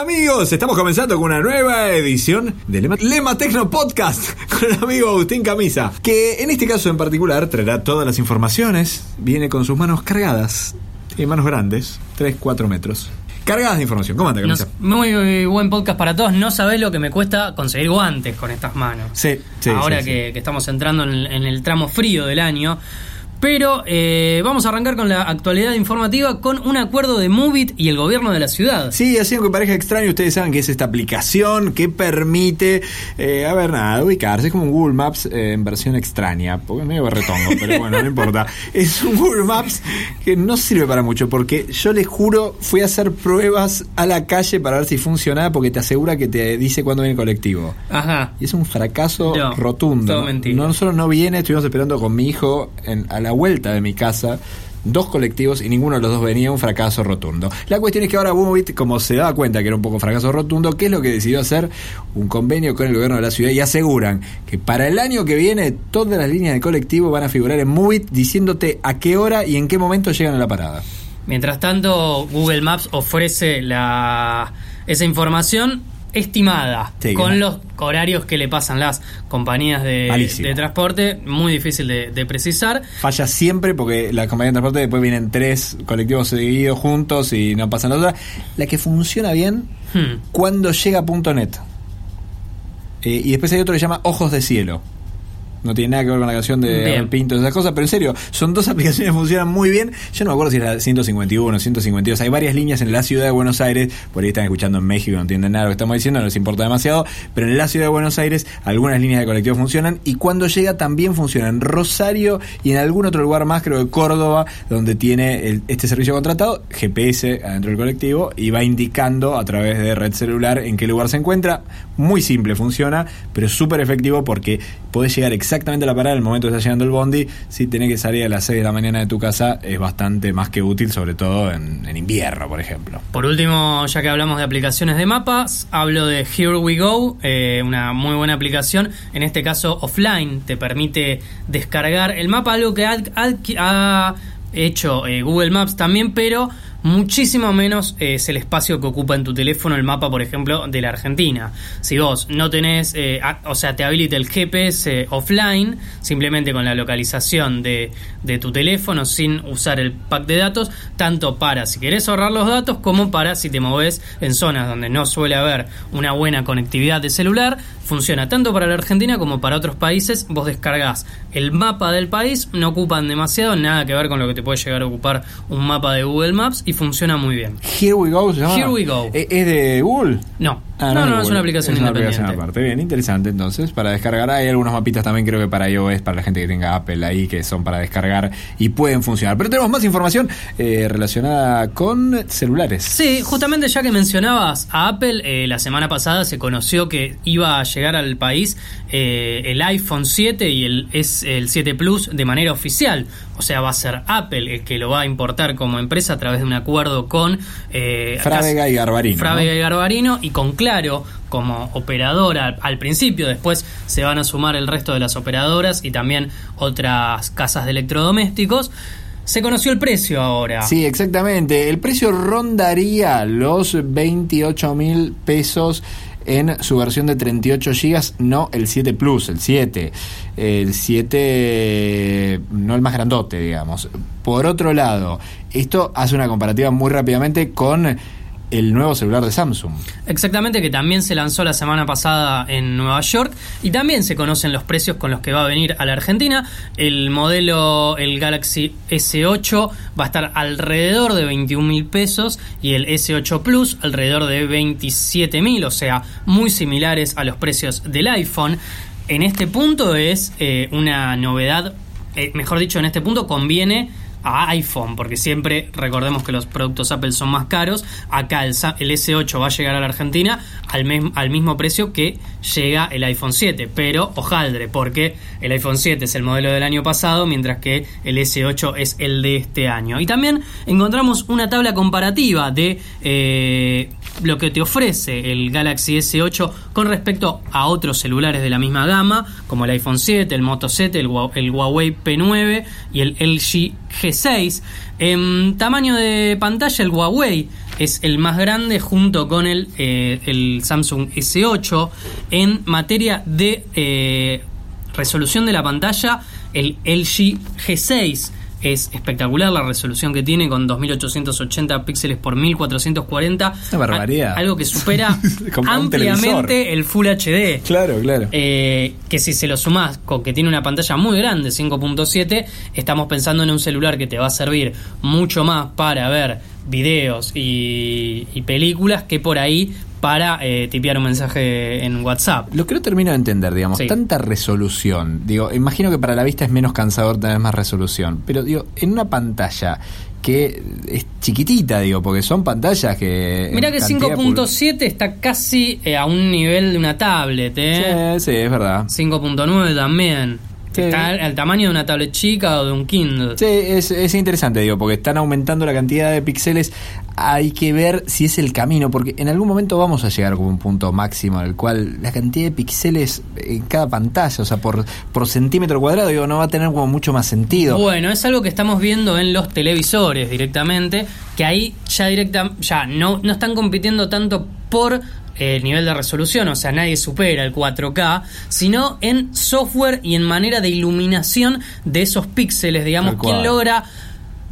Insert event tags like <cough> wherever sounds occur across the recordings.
Amigos, estamos comenzando con una nueva edición de Lema, Lema Tecno Podcast <laughs> con el amigo Agustín Camisa, que en este caso en particular traerá todas las informaciones, viene con sus manos cargadas, y manos grandes, 3-4 metros. Cargadas de información, ¿cómo anda Camisa? Muy eh, buen podcast para todos. No sabés lo que me cuesta conseguir guantes con estas manos. Sí, sí, Ahora sí, sí. que, que estamos entrando en el, en el tramo frío del año. Pero eh, vamos a arrancar con la actualidad informativa con un acuerdo de Movit y el gobierno de la ciudad. Sí, así aunque parezca extraño, ustedes saben que es esta aplicación que permite, eh, a ver, nada, ubicarse. Es como un Google Maps eh, en versión extraña, porque medio berretongo, pero bueno, no importa. <laughs> Es un Google Maps que no sirve para mucho, porque yo les juro, fui a hacer pruebas a la calle para ver si funcionaba, porque te asegura que te dice cuándo viene el colectivo. Ajá. Y es un fracaso No, rotundo. todo ¿no? mentira. No solo no viene, estuvimos esperando con mi hijo en- a la vuelta de mi casa dos colectivos y ninguno de los dos venía, un fracaso rotundo. La cuestión es que ahora Movit, como se daba cuenta que era un poco fracaso rotundo, ¿qué es lo que decidió hacer? Un convenio con el gobierno de la ciudad y aseguran que para el año que viene todas las líneas de colectivo van a figurar en Movit diciéndote a qué hora y en qué momento llegan a la parada. Mientras tanto, Google Maps ofrece la, esa información estimada Sí, con los horarios que le pasan las compañías de, transporte. Muy difícil de, de precisar. Falla siempre porque la compañía de transporte después vienen tres colectivos seguidos juntos y no pasan las otras. La que funciona bien Hmm. cuando llega a .net. Eh, y después hay otro que se llama Ojos de Cielo. No tiene nada que ver con la canción de Pinto y esas cosas, pero en serio, son dos <laughs> aplicaciones que funcionan muy bien. Yo no me acuerdo si es la 151, 152. Hay varias líneas en la ciudad de Buenos Aires. Por ahí están escuchando en México, no entienden nada de lo que estamos diciendo, no les importa demasiado. Pero en la ciudad de Buenos Aires, algunas líneas de colectivo funcionan. Y cuando llega, también funciona en Rosario y en algún otro lugar más, creo que Córdoba, donde tiene el- este servicio contratado, GPS adentro del colectivo y va indicando a través de red celular en qué lugar se encuentra. Muy simple, funciona, pero súper efectivo porque podés llegar exactamente a la parada el momento que está llegando el bondi. Si tenés que salir a las 6 de la mañana de tu casa, es bastante más que útil, sobre todo en, en invierno, por ejemplo. Por último, ya que hablamos de aplicaciones de mapas, hablo de Here We Go, eh, una muy buena aplicación, en este caso offline, te permite descargar el mapa, algo que ha, ha- ha hecho eh, Google Maps también, pero muchísimo menos eh, es el espacio que ocupa en tu teléfono el mapa, por ejemplo, de la Argentina. Si vos no tenés, eh, o sea, te habilita el GPS offline, simplemente con la localización de, tu teléfono, sin usar el pack de datos, tanto para si querés ahorrar los datos, como para si te moves en zonas donde no suele haber una buena conectividad de celular. Funciona tanto para la Argentina como para otros países. Vos descargás el mapa del país, no ocupan demasiado, nada que ver con lo que te puede llegar a ocupar un mapa de Google Maps y funciona muy bien. Here we go, ¿se llama? Here we go. ¿E- ¿Es de Google? No, Ah, no, no, es una aplicación Es una independiente. aplicación aparte. Bien, interesante entonces. Para descargar hay algunos mapitas también creo que para iOS, para la gente que tenga Apple ahí, que son para descargar y pueden funcionar. Pero tenemos más información eh, relacionada con celulares. Sí, justamente ya que mencionabas a Apple, eh, la semana pasada se conoció que iba a llegar al país eh, el iPhone 7 y el, es el 7 Plus de manera oficial. O sea, va a ser Apple el que lo va a importar como empresa a través de un acuerdo con Frávega y Garbarino. ¿no? Frávega y Garbarino y con Claro como operadora al, principio, después se van a sumar el resto de las operadoras y también otras casas de electrodomésticos. Se conoció el precio ahora. Sí, exactamente. El precio rondaría los 28 mil pesos en su versión de 38 gigas, no el 7 Plus, el 7. El 7, no el más grandote, digamos. Por otro lado, esto hace una comparativa muy rápidamente con el nuevo celular de Samsung. Exactamente, que también se lanzó la semana pasada en Nueva York y también se conocen los precios con los que va a venir a la Argentina. El modelo, el Galaxy S8, va a estar alrededor de 21 mil pesos y el S8 Plus alrededor de 27 mil, o sea, muy similares a los precios del iPhone. En este punto es eh, una novedad, eh, mejor dicho, en este punto conviene a iPhone, porque siempre recordemos que los productos Apple son más caros. Acá el, el S8 va a llegar a la Argentina al, al mismo precio que llega el iPhone 7, pero hojaldre, porque el iPhone 7 es el modelo del año pasado, mientras que el S8 es el de este año. Y también encontramos una tabla comparativa de eh, lo que te ofrece el Galaxy S8 con respecto a otros celulares de la misma gama, como el iPhone 7, el Moto 7, el, el Huawei P9 y el LG G6. En tamaño de pantalla, el Huawei es el más grande junto con el, eh, el Samsung S8. En materia de eh, resolución de la pantalla, el LG G6 es espectacular la resolución que tiene con 2880 píxeles por 1440. Una barbaridad. Algo que supera <laughs> ampliamente el Full HD. Claro, claro. Eh, que si se lo sumás con que tiene una pantalla muy grande, 5.7, estamos pensando en un celular que te va a servir mucho más para ver videos y, y películas que por ahí para eh, tipear un mensaje en WhatsApp. Lo que no termino de entender, digamos, Sí. tanta resolución. Digo, imagino que para la vista es menos cansador tener más resolución. Pero, digo, en una pantalla que es chiquitita, digo, porque son pantallas que. Mira que cantidad de pul- 5.7 está casi eh, a un nivel de una tablet, ¿eh? Sí, sí, es verdad. 5.9 también. Sí. Está al, al tamaño de una tablet chica o de un Kindle. Sí, es, es interesante, digo, porque están aumentando la cantidad de píxeles. Hay que ver si es el camino, porque en algún momento vamos a llegar como un punto máximo en el cual la cantidad de píxeles en cada pantalla, o sea, por, por centímetro cuadrado, digo, no va a tener como mucho más sentido. Bueno, es algo que estamos viendo en los televisores directamente, que ahí ya directa, ya no, no están compitiendo tanto por el nivel de resolución, o sea, nadie supera el 4K, sino en software y en manera de iluminación de esos píxeles, digamos, quién logra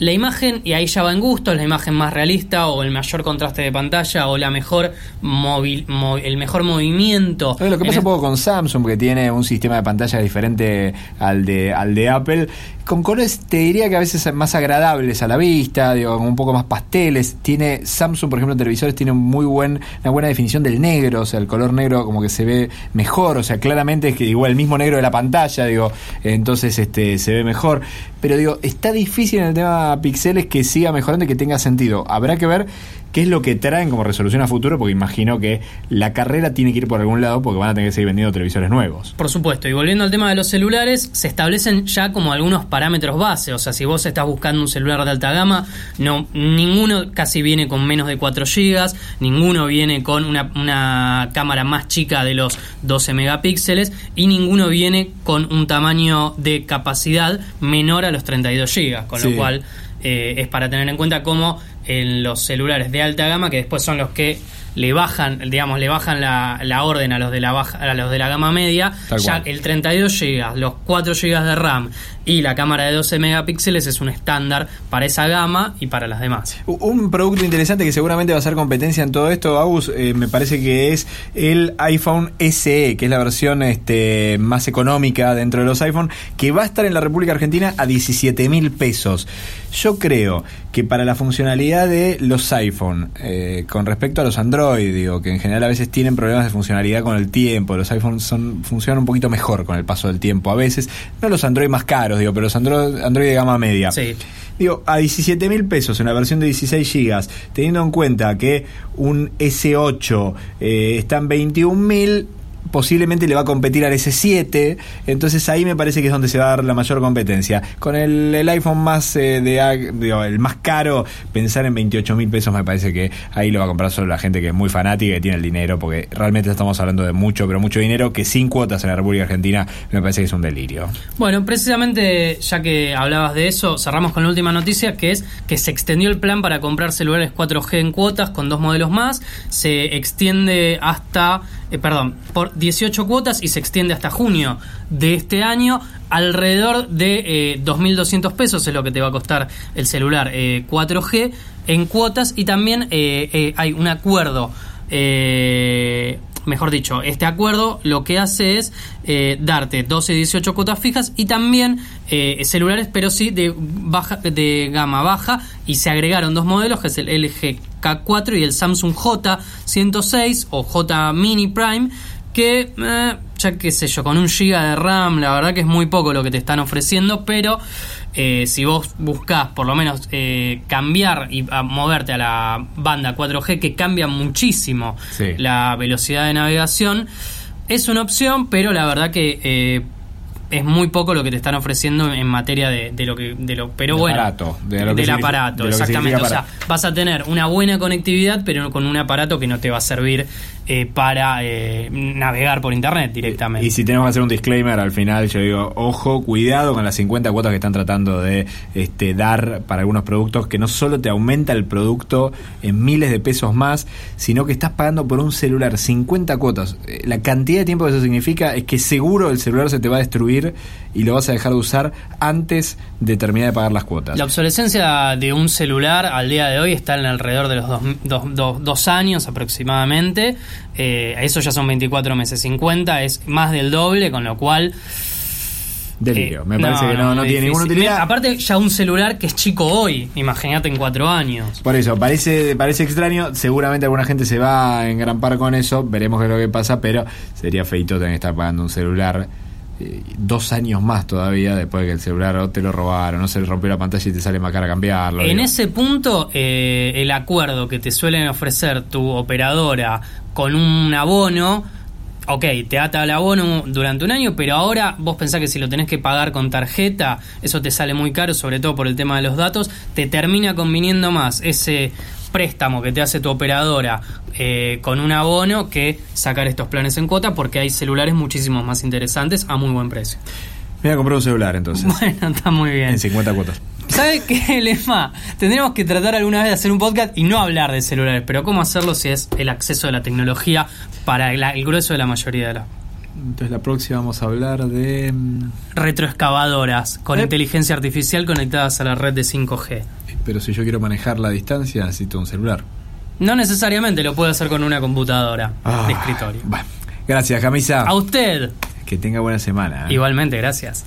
la imagen, y ahí ya va en gusto, la imagen más realista o el mayor contraste de pantalla o la mejor móvil, el mejor movimiento. ¿Sabes lo que pasa un poco con Samsung, que tiene un sistema de pantalla diferente al de, al de Apple? Con colores te diría que a veces más agradables a la vista, digo, un poco más pasteles. Tiene Samsung, por ejemplo, en televisores tiene muy buen, una buena definición del negro, o sea, el color negro como que se ve mejor, o sea, claramente es que igual el mismo negro de la pantalla, digo, entonces este se ve mejor. Pero digo, está difícil en el tema píxeles que siga mejorando y que tenga sentido. Habrá que ver qué es lo que traen como resolución a futuro, porque imagino que la carrera tiene que ir por algún lado porque van a tener que seguir vendiendo televisores nuevos. Por supuesto, y volviendo al tema de los celulares, se establecen ya como algunos parámetros base. O sea, si vos estás buscando un celular de alta gama, no, ninguno casi viene con menos de 4 GB, ninguno viene con una, una cámara más chica de los 12 megapíxeles y ninguno viene con un tamaño de capacidad menor a los 32 GB. Con Sí. lo cual eh, es para tener en cuenta cómo en los celulares de alta gama, que después son los que le bajan, digamos, le bajan la, la orden a los de la baja, a los de la gama media, Tal ya cual. el 32 GB, los 4 GB de RAM y la cámara de 12 megapíxeles es un estándar para esa gama y para las demás. Un producto interesante que seguramente va a ser competencia en todo esto, Agus, eh, me parece que es el iPhone SE, que es la versión este, más económica dentro de los iPhone, que va a estar en la República Argentina a 17 mil pesos. Yo creo que para la funcionalidad de los iPhone, eh, con respecto a los Android, digo, que en general a veces tienen problemas de funcionalidad con el tiempo, los iPhones son, funcionan un poquito mejor con el paso del tiempo a veces, no los Android más caros, digo, pero los Android, Android de gama media. Sí. Digo, a 17 mil pesos en la versión de 16 gigas, teniendo en cuenta que un S8 eh, está en 21 mil, posiblemente le va a competir al S7, entonces ahí me parece que es donde se va a dar la mayor competencia. Con el, el iPhone más eh, el más caro, pensar en 28 mil pesos me parece que ahí lo va a comprar solo la gente que es muy fanática y tiene el dinero, porque realmente estamos hablando de mucho, pero mucho dinero que sin cuotas en la República Argentina me parece que es un delirio. Bueno, precisamente ya que hablabas de eso, cerramos con la última noticia, que es que se extendió el plan para comprar celulares 4G en cuotas con dos modelos más. Se extiende hasta, eh, perdón, por 18 cuotas y se extiende hasta junio de este año. Alrededor de eh, 2.200 pesos es lo que te va a costar el celular eh, 4G en cuotas y también eh, eh, hay un acuerdo. Mejor dicho, este acuerdo lo que hace es eh, darte 12 y 18 cuotas fijas y también eh, celulares, pero sí de baja de gama baja y se agregaron dos modelos que es el LG K4 y el Samsung J106 o J Mini Prime que eh, ya qué sé yo, con un giga de RAM, la verdad que es muy poco lo que te están ofreciendo, pero eh, si vos buscás por lo menos eh, cambiar y a moverte a la banda 4G, que cambia muchísimo Sí. la velocidad de navegación, es una opción, pero la verdad que eh, es muy poco lo que te están ofreciendo en materia de, de lo que de lo pero De bueno aparato, de lo que del aparato de lo que exactamente. o sea vas a tener una buena conectividad pero con un aparato que no te va a servir eh, para eh, navegar por internet directamente. Y si tenemos que hacer un disclaimer al final, yo digo, ojo, cuidado con las 50 cuotas que están tratando de este, dar para algunos productos, que no solo te aumenta el producto en miles de pesos más, sino que estás pagando por un celular. 50 cuotas. Eh, La cantidad de tiempo que eso significa es que seguro el celular se te va a destruir y lo vas a dejar de usar antes de terminar de pagar las cuotas. La obsolescencia de un celular al día de hoy está en alrededor de los dos, dos- dos- dos años aproximadamente. Eh, eso ya son 24 meses. 50 es más del doble, con lo cual... Delirio. eh, Me parece que no, no tiene ninguna utilidad. Aparte, ya un celular que es chico hoy, imagínate en cuatro años. Por eso, parece, parece extraño. Seguramente alguna gente se va a engrampar con eso. Veremos qué es lo que pasa, pero sería feito tener que estar pagando un celular dos años más todavía después de que el celular o te lo robaron, no se le rompió la pantalla y te sale más cara cambiarlo. En digo. ese punto, eh, el acuerdo que te suelen ofrecer tu operadora con un abono, ok, te ata el abono durante un año, pero ahora vos pensás que si lo tenés que pagar con tarjeta, eso te sale muy caro, sobre todo por el tema de los datos, te termina conviniendo más ese préstamo que te hace tu operadora eh, con un abono que sacar estos planes en cuota porque hay celulares muchísimos más interesantes a muy buen precio. Me voy a comprar un celular entonces. <laughs> Bueno, está muy bien. en 50 cuotas. ¿Sabes qué, <laughs> Lema? Tendríamos que tratar alguna vez de hacer un podcast y no hablar de celulares, pero ¿cómo hacerlo si es el acceso de la tecnología para el, el grueso de la mayoría de las Entonces la próxima vamos a hablar de... mm, retroexcavadoras con Eh. inteligencia artificial conectadas a la red de 5G? Pero si yo quiero manejar la distancia necesito un celular. No necesariamente lo puede hacer con una computadora Ah, de escritorio. bueno. Gracias, Camisa. A usted, Que tenga buena semana. ¿eh? igualmente, gracias.